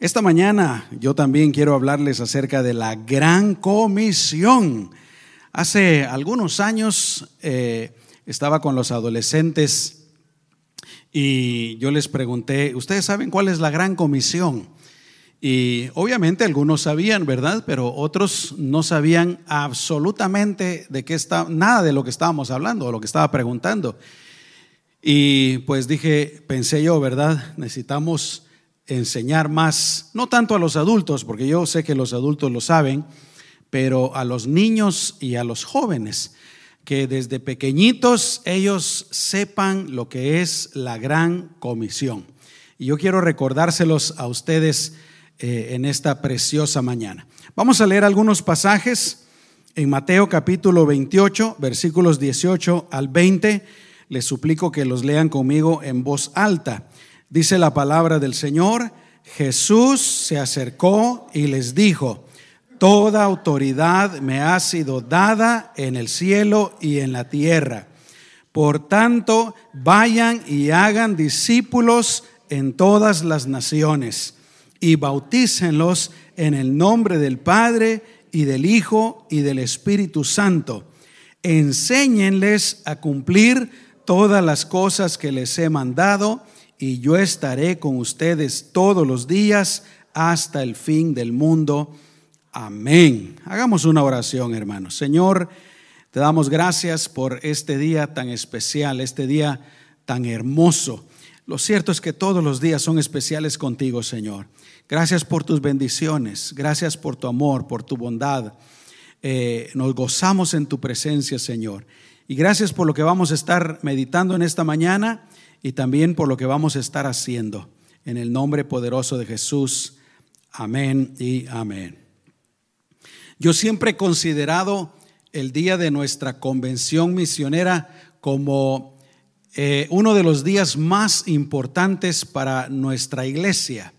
Esta mañana yo también quiero hablarles acerca de la gran comisión. Hace algunos años eh, estaba con los adolescentes y yo les pregunté, ¿ustedes saben cuál es la gran comisión? Y obviamente algunos sabían, ¿verdad? Pero otros no sabían absolutamente de qué está, nada de lo que estábamos hablando o lo que estaba preguntando. Y pues dije, pensé yo, ¿verdad? Necesitamos enseñar más, no tanto a los adultos, porque yo sé que los adultos lo saben, pero a los niños y a los jóvenes, que desde pequeñitos ellos sepan lo que es la gran comisión. Y yo quiero recordárselos a ustedes eh, en esta preciosa mañana. Vamos a leer algunos pasajes en Mateo capítulo 28, versículos 18 al 20. Les suplico que los lean conmigo en voz alta. Dice la palabra del Señor, Jesús se acercó y les dijo, Toda autoridad me ha sido dada en el cielo y en la tierra. Por tanto, vayan y hagan discípulos en todas las naciones y bautícenlos en el nombre del Padre y del Hijo y del Espíritu Santo. Enséñenles a cumplir todas las cosas que les he mandado y yo estaré con ustedes todos los días hasta el fin del mundo. Amén. Hagamos una oración, hermanos. Señor, te damos gracias por este día tan especial, este día tan hermoso. Lo cierto es que todos los días son especiales contigo, Señor. Gracias por tus bendiciones, gracias por tu amor, por tu bondad. Eh, nos gozamos en tu presencia, Señor. Y gracias por lo que vamos a estar meditando en esta mañana y también por lo que vamos a estar haciendo. En el nombre poderoso de Jesús. Amén y amén. Yo siempre he considerado el día de nuestra convención misionera como eh, uno de los días más importantes para nuestra iglesia.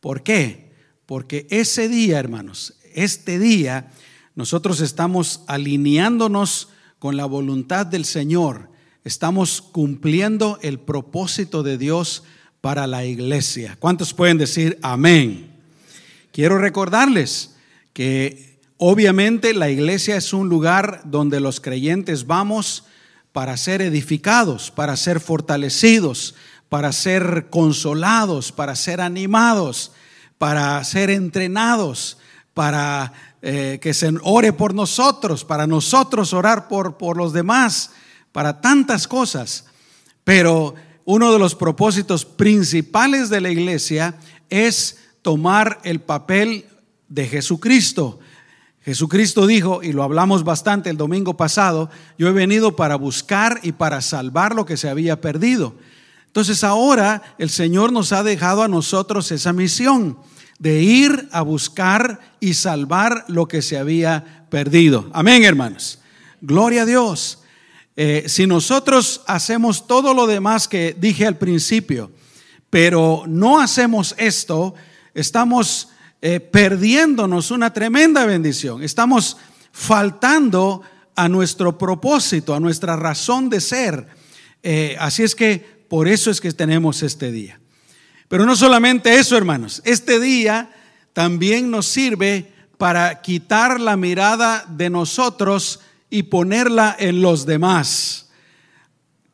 ¿Por qué? Porque ese día, hermanos, este día, nosotros estamos alineándonos con la voluntad del Señor estamos cumpliendo el propósito de Dios para la iglesia. ¿Cuántos pueden decir amén? Quiero recordarles que obviamente la iglesia es un lugar donde los creyentes vamos para ser edificados, para ser fortalecidos, para ser consolados, para ser animados, para ser entrenados, para eh, que se ore por nosotros, para nosotros orar por, por los demás para tantas cosas, pero uno de los propósitos principales de la iglesia es tomar el papel de Jesucristo. Jesucristo dijo, y lo hablamos bastante el domingo pasado, yo he venido para buscar y para salvar lo que se había perdido. Entonces ahora el Señor nos ha dejado a nosotros esa misión de ir a buscar y salvar lo que se había perdido. Amén, hermanos. Gloria a Dios. Eh, si nosotros hacemos todo lo demás que dije al principio, pero no hacemos esto, estamos eh, perdiéndonos una tremenda bendición. Estamos faltando a nuestro propósito, a nuestra razón de ser. Eh, así es que por eso es que tenemos este día. Pero no solamente eso, hermanos. Este día también nos sirve para quitar la mirada de nosotros y ponerla en los demás.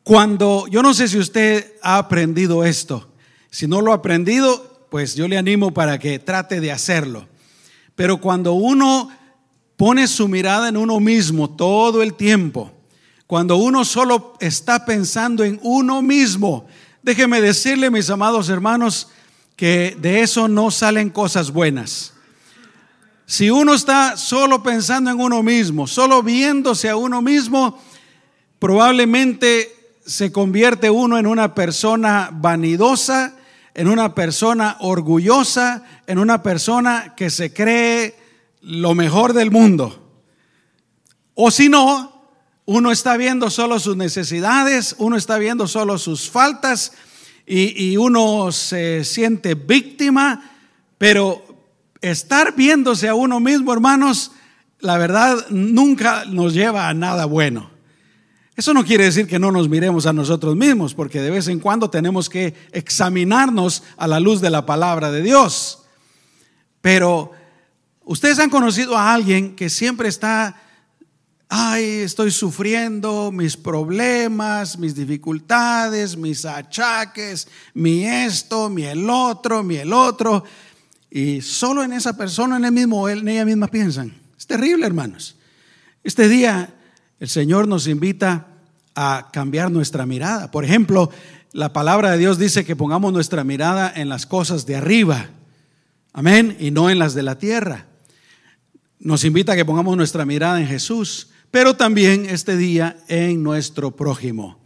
Cuando, yo no sé si usted ha aprendido esto, si no lo ha aprendido, pues yo le animo para que trate de hacerlo. Pero cuando uno pone su mirada en uno mismo todo el tiempo, cuando uno solo está pensando en uno mismo, déjeme decirle, mis amados hermanos, que de eso no salen cosas buenas. Si uno está solo pensando en uno mismo, solo viéndose a uno mismo, probablemente se convierte uno en una persona vanidosa, en una persona orgullosa, en una persona que se cree lo mejor del mundo. O si no, uno está viendo solo sus necesidades, uno está viendo solo sus faltas y, uno se siente víctima, pero estar viéndose a uno mismo, hermanos, la verdad nunca nos lleva a nada bueno. Eso no quiere decir que no nos miremos a nosotros mismos, porque de vez en cuando tenemos que examinarnos a la luz de la palabra de Dios. Pero ustedes han conocido a alguien que siempre está, ay, estoy sufriendo mis problemas, mis dificultades, mis achaques, mi esto, mi el otro, mi el otro. Y solo en esa persona, en el mismo, en ella misma piensan. Es terrible, hermanos. Este día el Señor nos invita a cambiar nuestra mirada. Por ejemplo, la palabra de Dios dice que pongamos nuestra mirada en las cosas de arriba. Amén. Y no en las de la tierra. Nos invita a que pongamos nuestra mirada en Jesús, pero también este día en nuestro prójimo.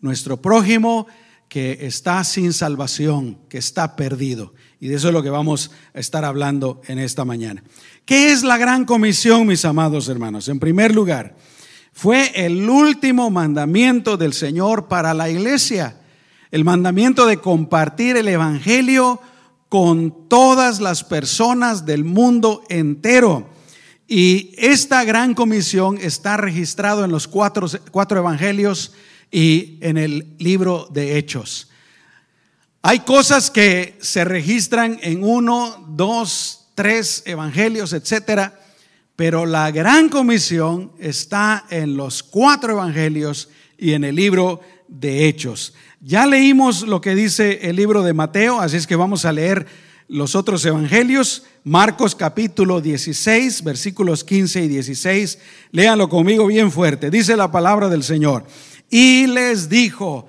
Nuestro prójimo que está sin salvación, que está perdido. Y de eso es lo que vamos a estar hablando en esta mañana. ¿Qué es la gran comisión, mis amados hermanos? En primer lugar, fue el último mandamiento del Señor para la iglesia. El mandamiento de compartir el Evangelio con todas las personas del mundo entero. Y esta gran comisión está registrado en los cuatro, cuatro evangelios y en el libro de Hechos. Hay cosas que se registran en uno, dos, tres evangelios, etcétera, pero la gran comisión está en los cuatro evangelios y en el libro de Hechos. Ya leímos lo que dice el libro de Mateo, así es que vamos a leer los otros evangelios. Marcos capítulo 16, versículos 15 y 16. Léanlo conmigo bien fuerte. Dice la palabra del Señor. Y les dijo,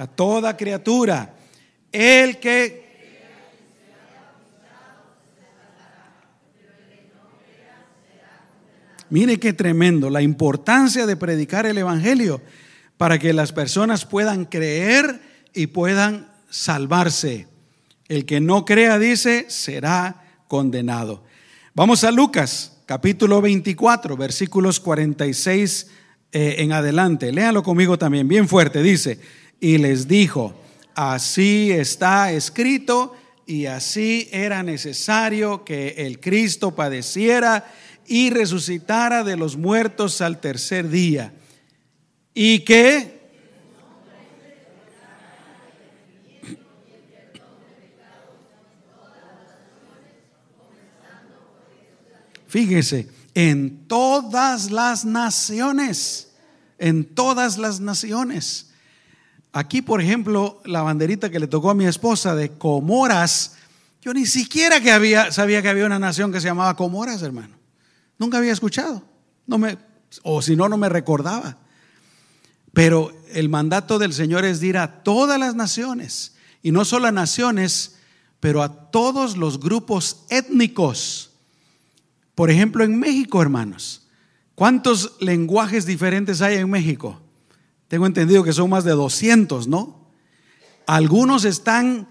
a toda criatura. El que... Mire qué tremendo, la importancia de predicar el Evangelio para que las personas puedan creer y puedan salvarse. El que no crea, dice, será condenado. Vamos a Lucas, capítulo 24, versículos 46 eh, en adelante. Léalo conmigo también, bien fuerte. Dice, y les dijo, así está escrito y así era necesario que el Cristo padeciera y resucitara de los muertos al tercer día. Y que... Fíjese, en todas las naciones, en todas las naciones. Aquí, por ejemplo, la banderita que le tocó a mi esposa de Comoras, yo ni siquiera que había, sabía que había una nación que se llamaba Comoras, hermano. Nunca había escuchado. O si no, no me recordaba. Pero el mandato del Señor es ir a todas las naciones, y no solo a naciones, pero a todos los grupos étnicos. Por ejemplo, en México, hermanos, ¿cuántos lenguajes diferentes hay en México? Tengo entendido que son más de 200, ¿no? Algunos están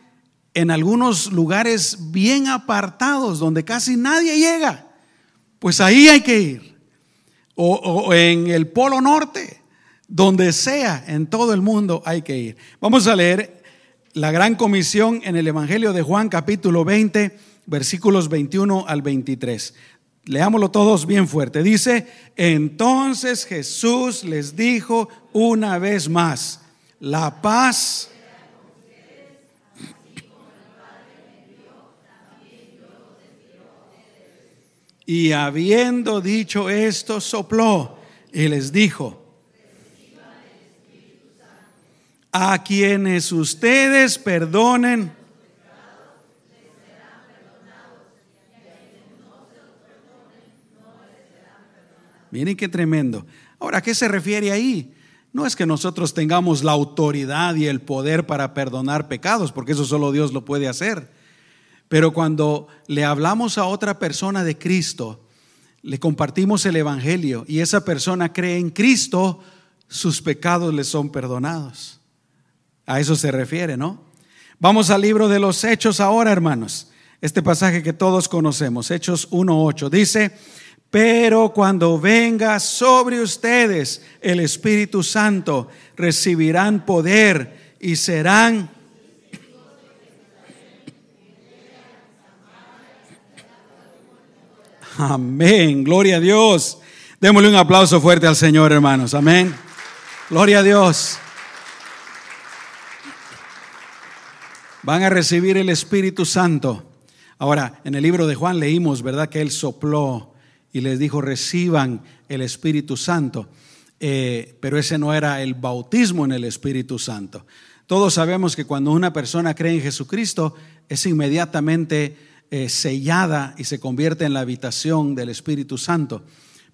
en algunos lugares bien apartados donde casi nadie llega. Pues ahí hay que ir. O, en el Polo Norte, donde sea, en todo el mundo hay que ir. Vamos a leer la gran comisión en el Evangelio de Juan capítulo 20, versículos 21 al 23. Leámoslo todos bien fuerte. Dice, entonces Jesús les dijo una vez más, la paz. Y habiendo dicho esto, sopló y les dijo, a quienes ustedes perdonen Miren qué tremendo. Ahora, ¿a qué se refiere ahí? No es que nosotros tengamos la autoridad y el poder para perdonar pecados, porque eso solo Dios lo puede hacer. Pero cuando le hablamos a otra persona de Cristo, le compartimos el Evangelio y esa persona cree en Cristo, sus pecados le son perdonados. A eso se refiere, ¿no? Vamos al libro de los Hechos ahora, hermanos. Este pasaje que todos conocemos, Hechos 1.8, dice, pero cuando venga sobre ustedes el Espíritu Santo, recibirán poder y serán... Amén, gloria a Dios. Démosle un aplauso fuerte al Señor, hermanos. Amén. Gloria a Dios. van a recibir el Espíritu Santo. Ahora, en el libro de Juan leímos, ¿verdad? Que Él sopló y les dijo, reciban el Espíritu Santo. Eh, pero ese no era el bautismo en el Espíritu Santo. Todos sabemos que cuando una persona cree en Jesucristo, es inmediatamente eh, sellada y se convierte en la habitación del Espíritu Santo.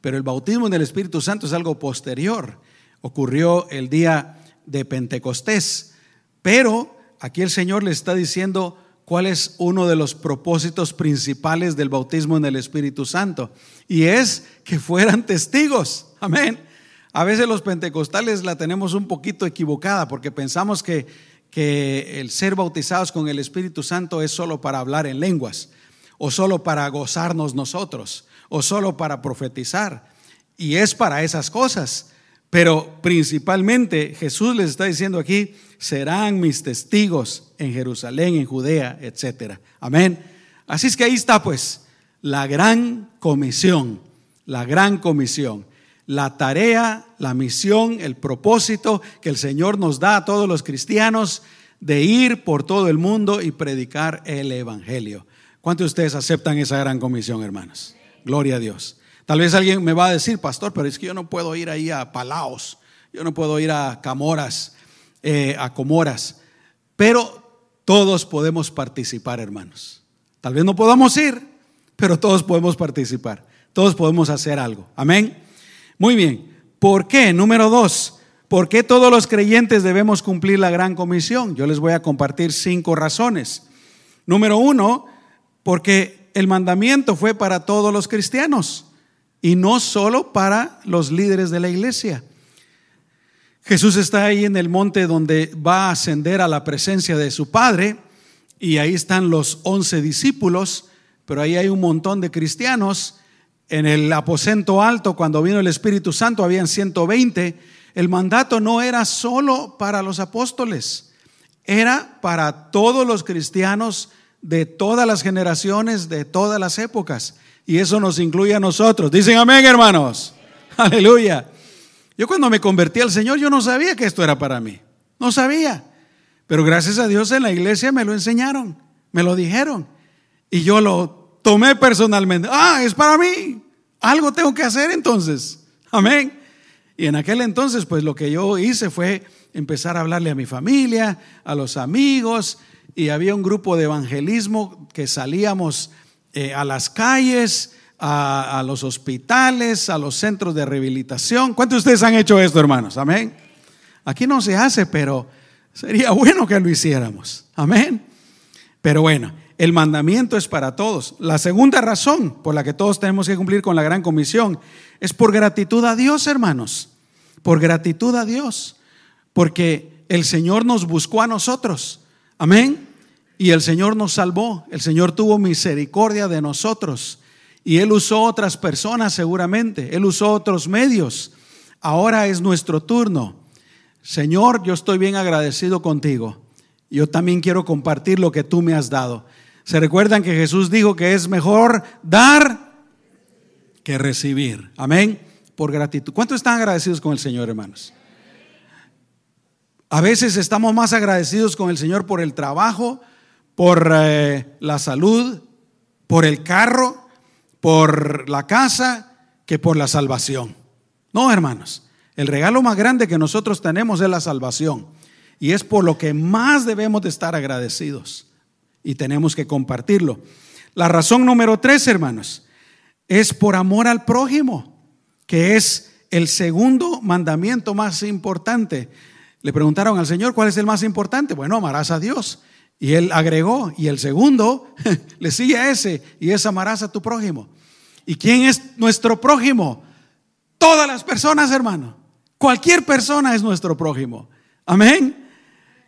Pero el bautismo en el Espíritu Santo es algo posterior. Ocurrió el día de Pentecostés. Pero aquí el Señor le está diciendo cuál es uno de los propósitos principales del bautismo en el Espíritu Santo. Y es que fueran testigos. Amén. A veces los pentecostales la tenemos un poquito equivocada porque pensamos que, que el ser bautizados con el Espíritu Santo es solo para hablar en lenguas o solo para gozarnos nosotros o solo para profetizar. Y es para esas cosas. Pero principalmente Jesús les está diciendo aquí, serán mis testigos en Jerusalén, en Judea, etc. Amén. Así es que ahí está pues la gran comisión, la gran comisión la tarea, la misión, el propósito que el Señor nos da a todos los cristianos de ir por todo el mundo y predicar el Evangelio. ¿Cuántos de ustedes aceptan esa gran comisión, hermanos? Gloria a Dios. Tal vez alguien me va a decir, pastor, pero es que yo no puedo ir ahí a Palaos, yo no puedo ir a Camoras, eh, a Comoras, pero todos podemos participar, hermanos. Tal vez no podamos ir, pero todos podemos participar, todos podemos hacer algo. Amén. Muy bien. ¿Por qué? Número dos. ¿Por qué todos los creyentes debemos cumplir la gran comisión? Yo les voy a compartir cinco razones. Número uno, porque el mandamiento fue para todos los cristianos y no solo para los líderes de la iglesia. Jesús está ahí en el monte donde va a ascender a la presencia de su Padre y ahí están los once discípulos, pero ahí hay un montón de cristianos en el aposento alto, cuando vino el Espíritu Santo, habían 120. El mandato no era solo para los apóstoles, era para todos los cristianos de todas las generaciones, de todas las épocas. Y eso nos incluye a nosotros. Dicen amén, hermanos. Aleluya. Yo cuando me convertí al Señor, yo no sabía que esto era para mí. No sabía. Pero gracias a Dios en la iglesia me lo enseñaron, me lo dijeron. Y yo lo tomé personalmente. Ah, es para mí. Algo tengo que hacer entonces. Amén. Y en aquel entonces, pues lo que yo hice fue empezar a hablarle a mi familia, a los amigos, y había un grupo de evangelismo que salíamos eh, a las calles, a, los hospitales, a los centros de rehabilitación. ¿Cuántos de ustedes han hecho esto, hermanos? Amén. Aquí no se hace, pero sería bueno que lo hiciéramos. Amén. Pero bueno, el mandamiento es para todos. La segunda razón por la que todos tenemos que cumplir con la gran comisión es por gratitud a Dios, hermanos. Por gratitud a Dios. Porque el Señor nos buscó a nosotros. Amén. Y el Señor nos salvó. El Señor tuvo misericordia de nosotros. Y Él usó otras personas seguramente. Él usó otros medios. Ahora es nuestro turno. Señor, yo estoy bien agradecido contigo. Yo también quiero compartir lo que tú me has dado. Se recuerdan que Jesús dijo que es mejor dar que recibir. Amén. Por gratitud. ¿Cuántos están agradecidos con el Señor, hermanos? A veces estamos más agradecidos con el Señor por el trabajo, por eh, la salud, por el carro, por la casa, que por la salvación. No, hermanos. El regalo más grande que nosotros tenemos es la salvación. Y es por lo que más debemos de estar agradecidos y tenemos que compartirlo. La razón número tres, hermanos, es por amor al prójimo, que es el segundo mandamiento más importante. Le preguntaron al Señor cuál es el más importante. Bueno, amarás a Dios. Y él agregó, y el segundo le sigue a ese, y es amarás a tu prójimo. ¿Y quién es nuestro prójimo? Todas las personas, hermano. Cualquier persona es nuestro prójimo. Amén.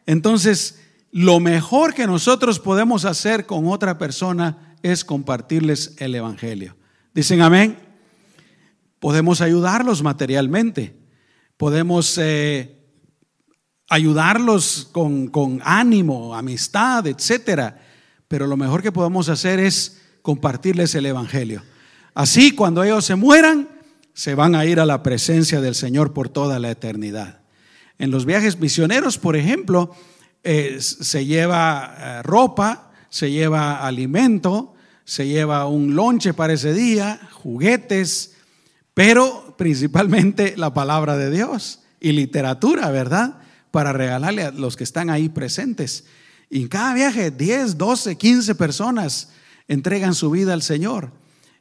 Entonces, lo mejor que nosotros podemos hacer con otra persona es compartirles el Evangelio. Dicen amén. Podemos ayudarlos materialmente, podemos eh, ayudarlos con, ánimo, amistad, etcétera. Pero lo mejor que podemos hacer es compartirles el Evangelio. Así, cuando ellos se mueran, se van a ir a la presencia del Señor por toda la eternidad. En los viajes misioneros, por ejemplo, eh, se lleva eh, ropa, se lleva alimento, se lleva un lonche para ese día, juguetes, pero principalmente la palabra de Dios y literatura, ¿verdad? Para regalarle a los que están ahí presentes. Y en cada viaje, 10, 12, 15 personas entregan su vida al Señor.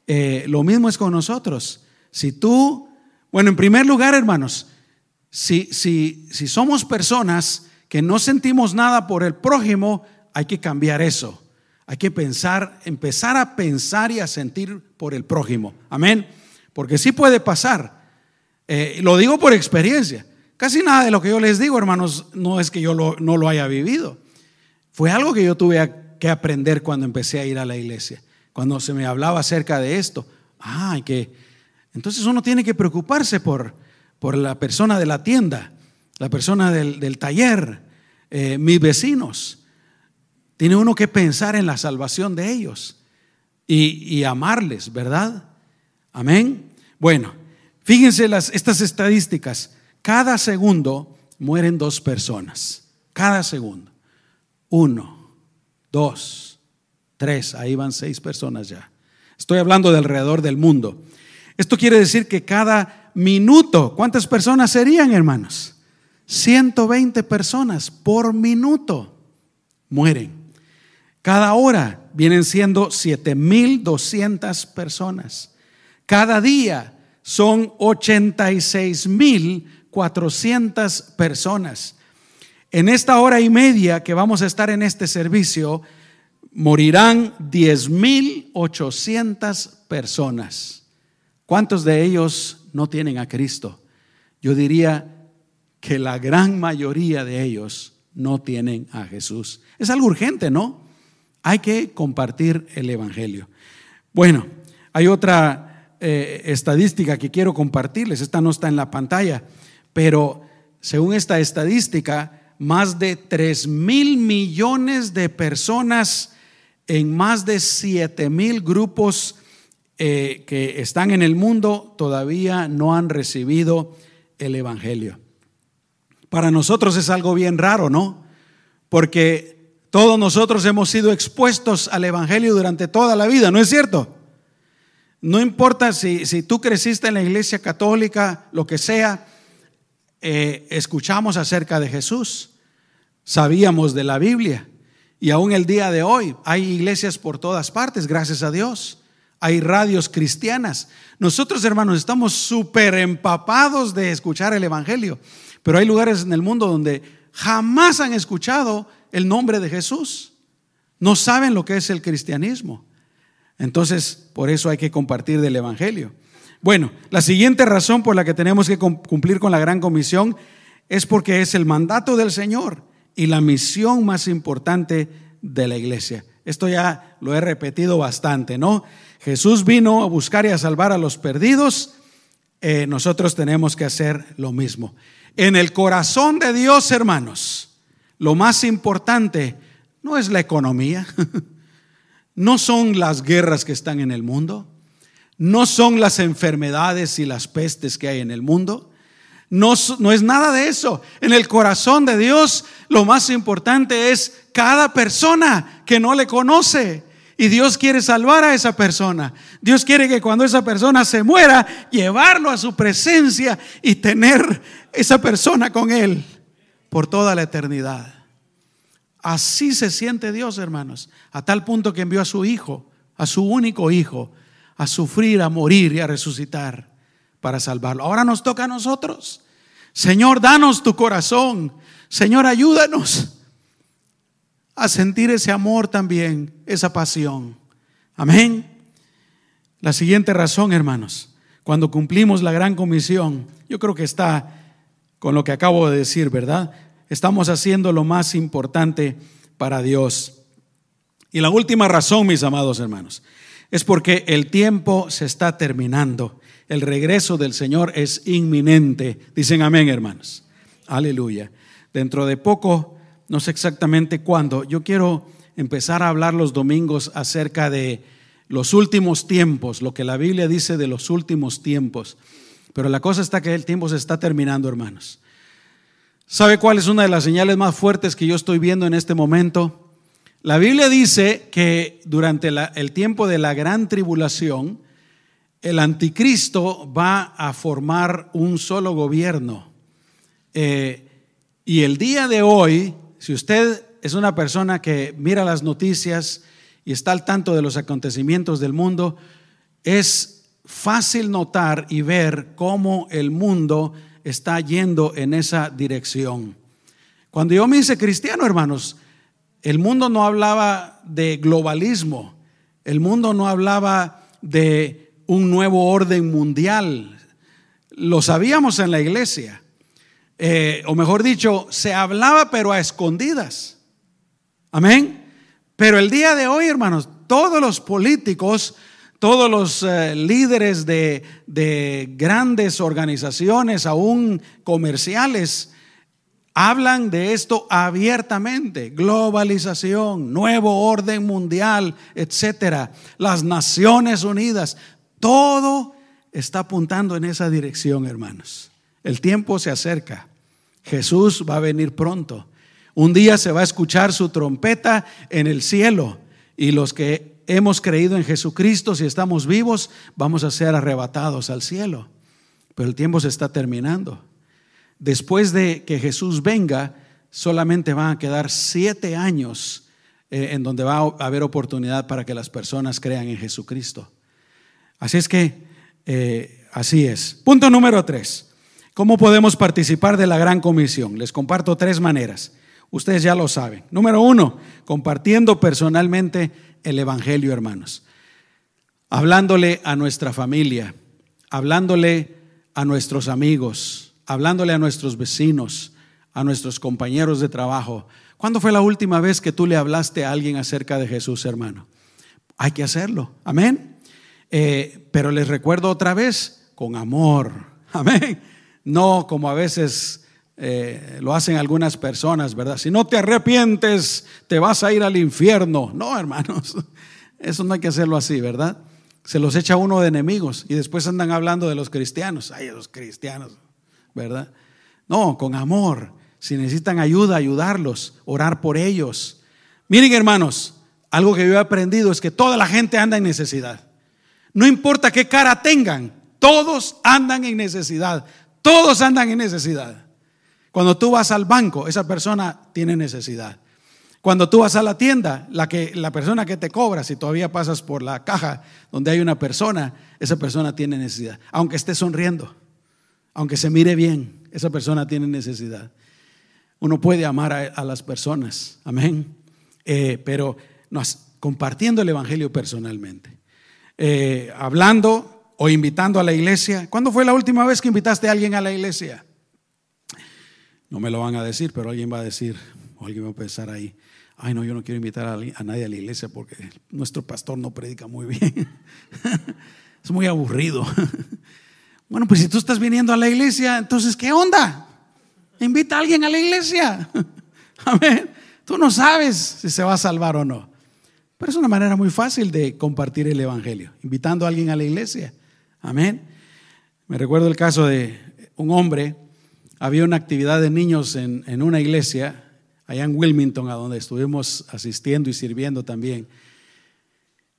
Eh, lo mismo es con nosotros. Si tú, bueno, en primer lugar, hermanos, si, si, si somos personas que no sentimos nada por el prójimo, hay que cambiar eso. Hay que pensar, empezar a pensar y a sentir por el prójimo. Amén. Porque sí puede pasar. Eh, lo digo por experiencia. Casi nada de lo que yo les digo, hermanos, no es que yo no lo haya vivido. Fue algo que yo tuve que aprender cuando empecé a ir a la iglesia. Cuando se me hablaba acerca de esto. Ah, que entonces uno tiene que preocuparse por, por la persona de la tienda, la persona del, taller, eh, mis vecinos. Tiene uno que pensar en la salvación de ellos y, y amarles, ¿verdad? Amén. Bueno, fíjense las, estas estadísticas. Cada segundo mueren dos personas. Cada segundo. Uno, dos, tres, ahí van seis personas ya. Estoy hablando de alrededor del mundo. Esto quiere decir que cada minuto, ¿cuántas personas serían, hermanos? 120 personas por minuto mueren. Cada hora vienen siendo 7.200 personas. Cada día son 86.400 personas. En esta hora y media que vamos a estar en este servicio, morirán 10.800 personas. ¿Cuántos de ellos no tienen a Cristo? Yo diría que la gran mayoría de ellos no tienen a Jesús. Es algo urgente, ¿no? Hay que compartir el Evangelio. Bueno, hay otra eh, estadística que quiero compartirles. Esta no está en la pantalla, pero según esta estadística, más de 3 mil millones de personas en más de 7 mil grupos eh, que están en el mundo todavía no han recibido el Evangelio. Para nosotros es algo bien raro, ¿no? Porque todos nosotros hemos sido expuestos al Evangelio durante toda la vida, ¿no es cierto? No importa si, si tú creciste en la iglesia católica, lo que sea, eh, escuchamos acerca de Jesús, sabíamos de la Biblia y aún el día de hoy hay iglesias por todas partes, gracias a Dios. Hay radios cristianas. Nosotros, hermanos, estamos súper empapados de escuchar el Evangelio, pero hay lugares en el mundo donde jamás han escuchado el nombre de Jesús. No saben lo que es el cristianismo. Entonces, por eso hay que compartir del Evangelio. Bueno, la siguiente razón por la que tenemos que cumplir con la gran comisión es porque es el mandato del Señor y la misión más importante de la iglesia. Esto ya lo he repetido bastante, ¿no? Jesús vino a buscar y a salvar a los perdidos. Eh, nosotros tenemos que hacer lo mismo. En el corazón de Dios, hermanos, lo más importante no es la economía, no son las guerras que están en el mundo, no son las enfermedades y las pestes que hay en el mundo. No, es nada de eso. En el corazón de Dios lo más importante es cada persona que no le conoce. Y Dios quiere salvar a esa persona. Dios quiere que cuando esa persona se muera, llevarlo a su presencia y tener esa persona con Él por toda la eternidad. Así se siente Dios, hermanos, a tal punto que envió a su Hijo, a su único Hijo, a sufrir, a morir y a resucitar para salvarlo. Ahora nos toca a nosotros. Señor, danos tu corazón. Señor, ayúdanos a sentir ese amor también, esa pasión. Amén. La siguiente razón, hermanos, cuando cumplimos la gran comisión, yo creo que está con lo que acabo de decir, ¿verdad? Estamos haciendo lo más importante para Dios. Y la última razón, mis amados hermanos, es porque el tiempo se está terminando. El regreso del Señor es inminente. Dicen amén, hermanos. Aleluya. Dentro de poco, no sé exactamente cuándo, yo quiero empezar a hablar los domingos acerca de los últimos tiempos, lo que la Biblia dice de los últimos tiempos. Pero la cosa está que el tiempo se está terminando, hermanos. ¿Sabe cuál es una de las señales más fuertes que yo estoy viendo en este momento? La Biblia dice que durante el tiempo de la gran tribulación, el anticristo va a formar un solo gobierno. Eh, y el día de hoy, si usted es una persona que mira las noticias y está al tanto de los acontecimientos del mundo, es fácil notar y ver cómo el mundo está yendo en esa dirección. Cuando yo me hice cristiano, hermanos, el mundo no hablaba de globalismo, el mundo no hablaba de un nuevo orden mundial. Lo sabíamos en la iglesia. Eh, o mejor dicho, se hablaba pero a escondidas. Amén. Pero el día de hoy, hermanos, todos los políticos todos los eh, líderes de, de grandes organizaciones, aún comerciales, hablan de esto abiertamente, globalización, nuevo orden mundial, etcétera, las Naciones Unidas, todo está apuntando en esa dirección, hermanos. El tiempo se acerca. Jesús va a venir pronto. Un día se va a escuchar su trompeta en el cielo y los que hemos creído en Jesucristo, si estamos vivos, vamos a ser arrebatados al cielo. Pero el tiempo se está terminando. Después de que Jesús venga, solamente van a quedar siete años eh, en donde va a haber oportunidad para que las personas crean en Jesucristo. Así es que, eh, así es. Punto número tres. ¿Cómo podemos participar de la gran comisión? Les comparto tres maneras. Ustedes ya lo saben. Número uno, compartiendo personalmente el Evangelio, hermanos. Hablándole a nuestra familia, hablándole a nuestros amigos, hablándole a nuestros vecinos, a nuestros compañeros de trabajo. ¿Cuándo fue la última vez que tú le hablaste a alguien acerca de Jesús, hermano? Hay que hacerlo, amén. Eh, pero les recuerdo otra vez, con amor, amén. No como a veces eh, lo hacen algunas personas, ¿verdad? Si no te arrepientes, te vas a ir al infierno. No, hermanos, eso no hay que hacerlo así, ¿verdad? Se los echa uno de enemigos y después andan hablando de los cristianos. Ay, los cristianos, ¿verdad? No, con amor. Si necesitan ayuda, ayudarlos, orar por ellos. Miren, hermanos, algo que yo he aprendido es que toda la gente anda en necesidad. No importa qué cara tengan, todos andan en necesidad. Todos andan en necesidad. Cuando tú vas al banco, esa persona tiene necesidad. Cuando tú vas a la tienda, la, que, la persona que te cobra, si todavía pasas por la caja donde hay una persona, esa persona tiene necesidad. Aunque esté sonriendo, aunque se mire bien, esa persona tiene necesidad. Uno puede amar a, las personas, amén. Eh, pero compartiendo el Evangelio personalmente. Eh, hablando o invitando a la iglesia. ¿Cuándo fue la última vez que invitaste a alguien a la iglesia? No me lo van a decir, pero alguien va a decir, o alguien va a pensar ahí, ay no, yo no quiero invitar a, nadie a la iglesia porque nuestro pastor no predica muy bien. es muy aburrido. bueno, pues si tú estás viniendo a la iglesia, entonces, ¿qué onda? Invita a alguien a la iglesia. Amén. Tú no sabes si se va a salvar o no. Pero es una manera muy fácil de compartir el Evangelio, invitando a alguien a la iglesia. Amén. Me recuerdo el caso de un hombre había una actividad de niños en, una iglesia, allá en Wilmington, a donde estuvimos asistiendo y sirviendo también.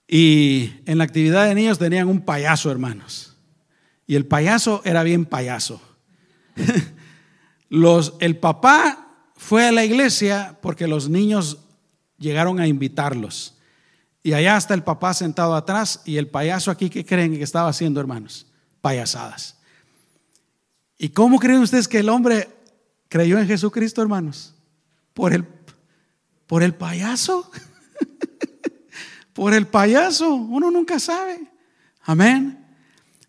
Y en la actividad de niños tenían un payaso, hermanos. Y el payaso era bien payaso. El papá fue a la iglesia porque los niños llegaron a invitarlos. Y allá está el papá sentado atrás y el payaso aquí, ¿qué creen que estaba haciendo, hermanos? Payasadas. ¿Y cómo creen ustedes que el hombre creyó en Jesucristo, hermanos? Por el, por el payaso. por el payaso. Uno nunca sabe. Amén.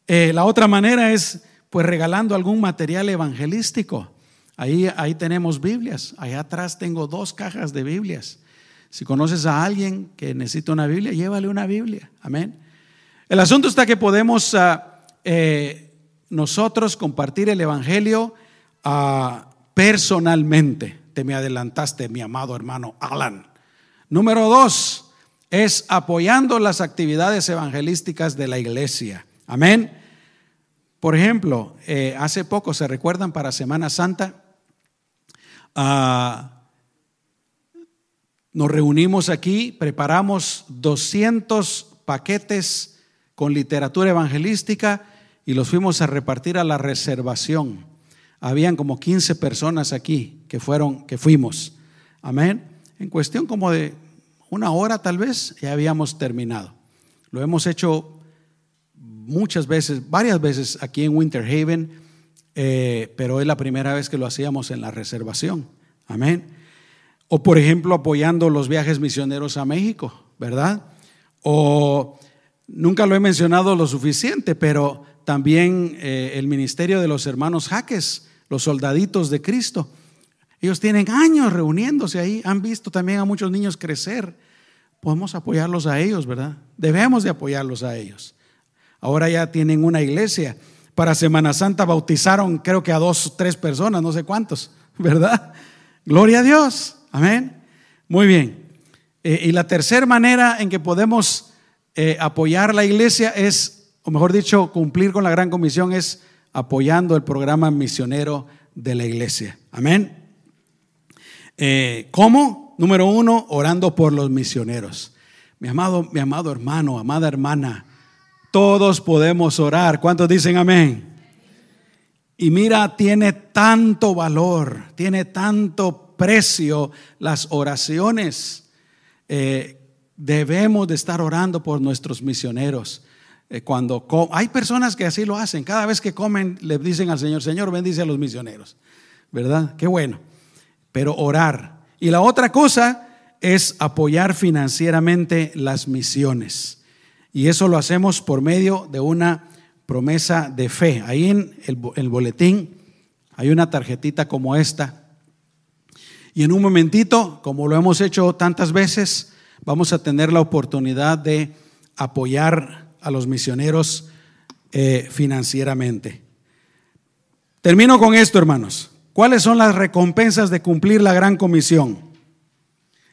Eh, la otra manera es pues regalando algún material evangelístico. Ahí, ahí tenemos Biblias. Allá atrás tengo dos cajas de Biblias. Si conoces a alguien que necesita una Biblia, llévale una Biblia. Amén. El asunto está que podemos ah, eh, nosotros compartir el Evangelio ah, personalmente. Te me adelantaste, mi amado hermano Alan. Número dos es apoyando las actividades evangelísticas de la iglesia. Amén. Por ejemplo, eh, hace poco, ¿se recuerdan para Semana Santa? Ah, nos reunimos aquí, preparamos 200 paquetes con literatura evangelística y los fuimos a repartir a la reservación. Habían como 15 personas aquí que fueron, que fuimos. Amén. En cuestión como de una hora tal vez ya habíamos terminado. Lo hemos hecho muchas veces, varias veces aquí en Winter Haven, eh, pero es la primera vez que lo hacíamos en la reservación. Amén. O por ejemplo apoyando los viajes misioneros a México, ¿verdad? O nunca lo he mencionado lo suficiente, pero también eh, el ministerio de los hermanos Jaques, los soldaditos de Cristo. Ellos tienen años reuniéndose ahí, han visto también a muchos niños crecer. Podemos apoyarlos a ellos, ¿verdad? Debemos de apoyarlos a ellos. Ahora ya tienen una iglesia. Para Semana Santa bautizaron creo que a dos, tres personas, no sé cuántos, ¿verdad? Gloria a Dios. Amén. Muy bien. Eh, y la tercera manera en que podemos eh, apoyar la iglesia es, o mejor dicho, cumplir con la gran comisión es apoyando el programa misionero de la iglesia. Amén. Eh, ¿Cómo? Número uno, orando por los misioneros. Mi amado, mi amado hermano, amada hermana, todos podemos orar. ¿Cuántos dicen amén? Y mira, tiene tanto valor, tiene tanto precio las oraciones. Eh, debemos de estar orando por nuestros misioneros. Eh, cuando hay personas que así lo hacen, cada vez que comen le dicen al Señor, Señor, bendice a los misioneros, ¿verdad? Qué bueno. Pero orar. Y la otra cosa es apoyar financieramente las misiones. Y eso lo hacemos por medio de una promesa de fe. Ahí en el, boletín hay una tarjetita como esta. Y en un momentito, como lo hemos hecho tantas veces, vamos a tener la oportunidad de apoyar a los misioneros eh, financieramente. Termino con esto, hermanos. ¿Cuáles son las recompensas de cumplir la gran comisión?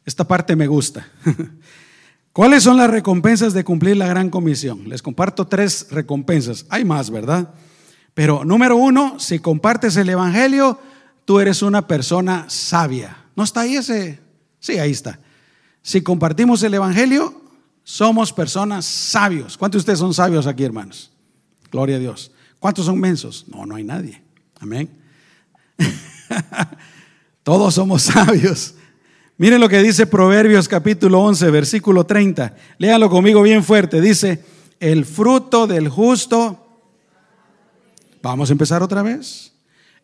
Esta parte me gusta. ¿Cuáles son las recompensas de cumplir la gran comisión? Les comparto tres recompensas. Hay más, ¿verdad? Pero número uno, si compartes el Evangelio, tú eres una persona sabia. ¿No está ahí ese? Sí, ahí está. Si compartimos el Evangelio, somos personas sabios. ¿Cuántos de ustedes son sabios aquí, hermanos? Gloria a Dios. ¿Cuántos son mensos? No, no hay nadie. Amén. Todos somos sabios. Miren lo que dice Proverbios capítulo 11, versículo 30. Léanlo conmigo bien fuerte. Dice, el fruto del justo. Vamos a empezar otra vez.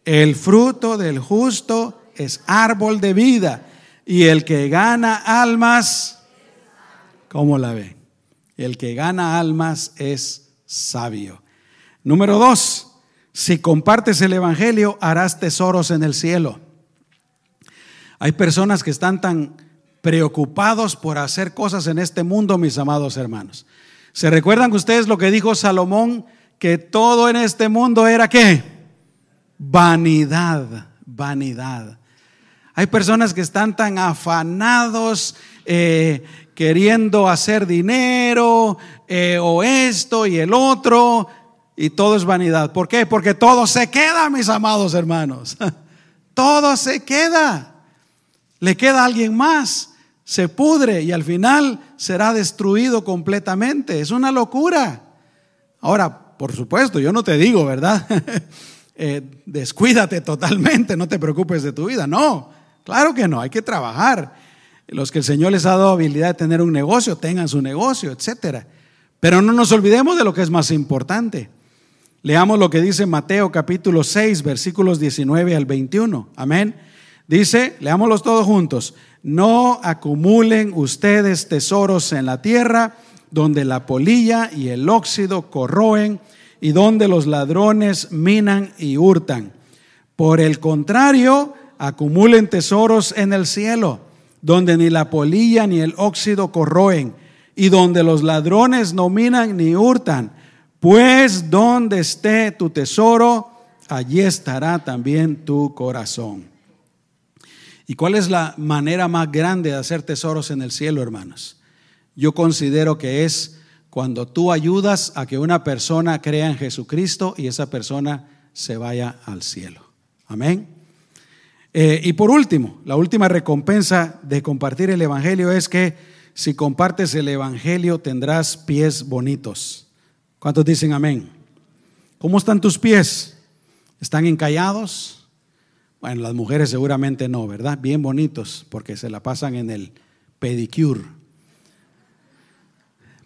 El fruto del justo es árbol de vida y el que gana almas ¿Cómo la ve? El que gana almas es sabio. Número dos, si compartes el Evangelio, harás tesoros en el cielo. Hay personas que están tan preocupados por hacer cosas en este mundo, mis amados hermanos. ¿Se recuerdan ustedes lo que dijo Salomón? Que todo en este mundo era qué? Vanidad, vanidad. Hay personas que están tan afanados eh, queriendo hacer dinero eh, o esto y el otro y todo es vanidad. ¿Por qué? Porque todo se queda, mis amados hermanos. todo se queda. Le queda a alguien más, se pudre y al final será destruido completamente. Es una locura. Ahora, por supuesto, yo no te digo, ¿verdad? Eh, descuídate totalmente, no te preocupes de tu vida. No, claro que no, hay que trabajar los que el Señor les ha dado habilidad de tener un negocio, tengan su negocio, etcétera. Pero no nos olvidemos de lo que es más importante. Leamos lo que dice Mateo capítulo 6, versículos 19 al 21. Amén. Dice, leámoslos todos juntos, no acumulen ustedes tesoros en la tierra donde la polilla y el óxido corroen y donde los ladrones minan y hurtan. Por el contrario, acumulen tesoros en el cielo donde ni la polilla ni el óxido corroen, y donde los ladrones no minan ni hurtan. Pues donde esté tu tesoro, allí estará también tu corazón. ¿Y cuál es la manera más grande de hacer tesoros en el cielo, hermanos? Yo considero que es cuando tú ayudas a que una persona crea en Jesucristo y esa persona se vaya al cielo. Amén. Eh, y por último, la última recompensa de compartir el Evangelio es que si compartes el Evangelio tendrás pies bonitos. ¿Cuántos dicen amén? ¿Cómo están tus pies? ¿Están encallados? Bueno, las mujeres seguramente no, ¿verdad? Bien bonitos, porque se la pasan en el pedicure.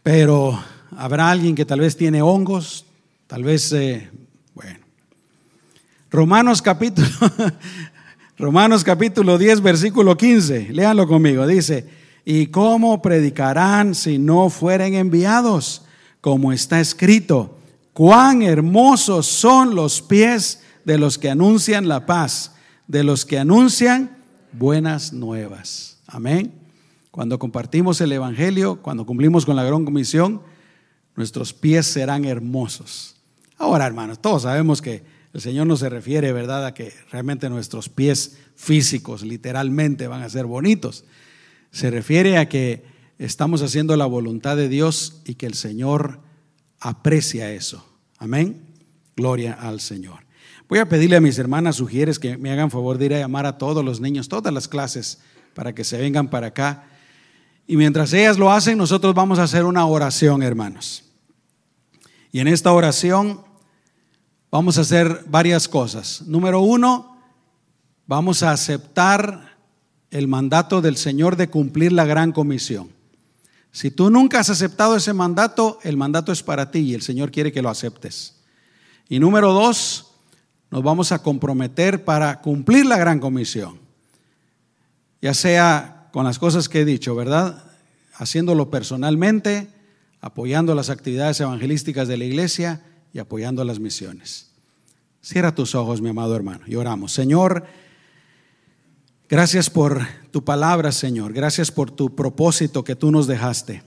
Pero habrá alguien que tal vez tiene hongos, tal vez, eh, bueno. Romanos capítulo, Romanos capítulo 10, versículo 15, léanlo conmigo, dice, ¿y cómo predicarán si no fueren enviados? Como está escrito, cuán hermosos son los pies de los que anuncian la paz, de los que anuncian buenas nuevas. Amén. Cuando compartimos el Evangelio, cuando cumplimos con la gran comisión, nuestros pies serán hermosos. Ahora, hermanos, todos sabemos que el Señor no se refiere, ¿verdad?, a que realmente nuestros pies físicos literalmente van a ser bonitos. Se refiere a que estamos haciendo la voluntad de Dios y que el Señor aprecia eso. Amén. Gloria al Señor. Voy a pedirle a mis hermanas sugieres que me hagan favor de ir a llamar a todos los niños, todas las clases, para que se vengan para acá. Y mientras ellas lo hacen, nosotros vamos a hacer una oración, hermanos. Y en esta oración vamos a hacer varias cosas. Número uno, vamos a aceptar el mandato del Señor de cumplir la gran comisión. Si tú nunca has aceptado ese mandato, el mandato es para ti y el Señor quiere que lo aceptes. Y número dos, nos vamos a comprometer para cumplir la gran comisión. Ya sea con las cosas que he dicho, ¿verdad? Haciéndolo personalmente, apoyando las actividades evangelísticas de la iglesia y apoyando las misiones. Cierra tus ojos, mi amado hermano, y oramos. Señor, gracias por tu palabra, Señor. Gracias por tu propósito que tú nos dejaste.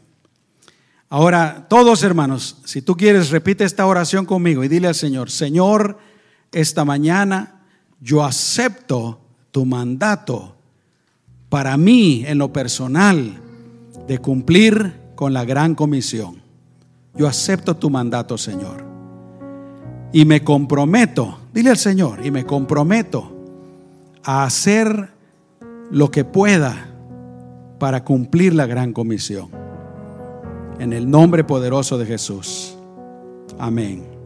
Ahora, todos hermanos, si tú quieres, repite esta oración conmigo y dile al Señor, Señor, esta mañana yo acepto tu mandato para mí en lo personal de cumplir con la gran comisión. Yo acepto tu mandato, Señor. Y me comprometo, dile al Señor, y me comprometo a hacer lo que pueda para cumplir la gran comisión. En el nombre poderoso de Jesús. Amén.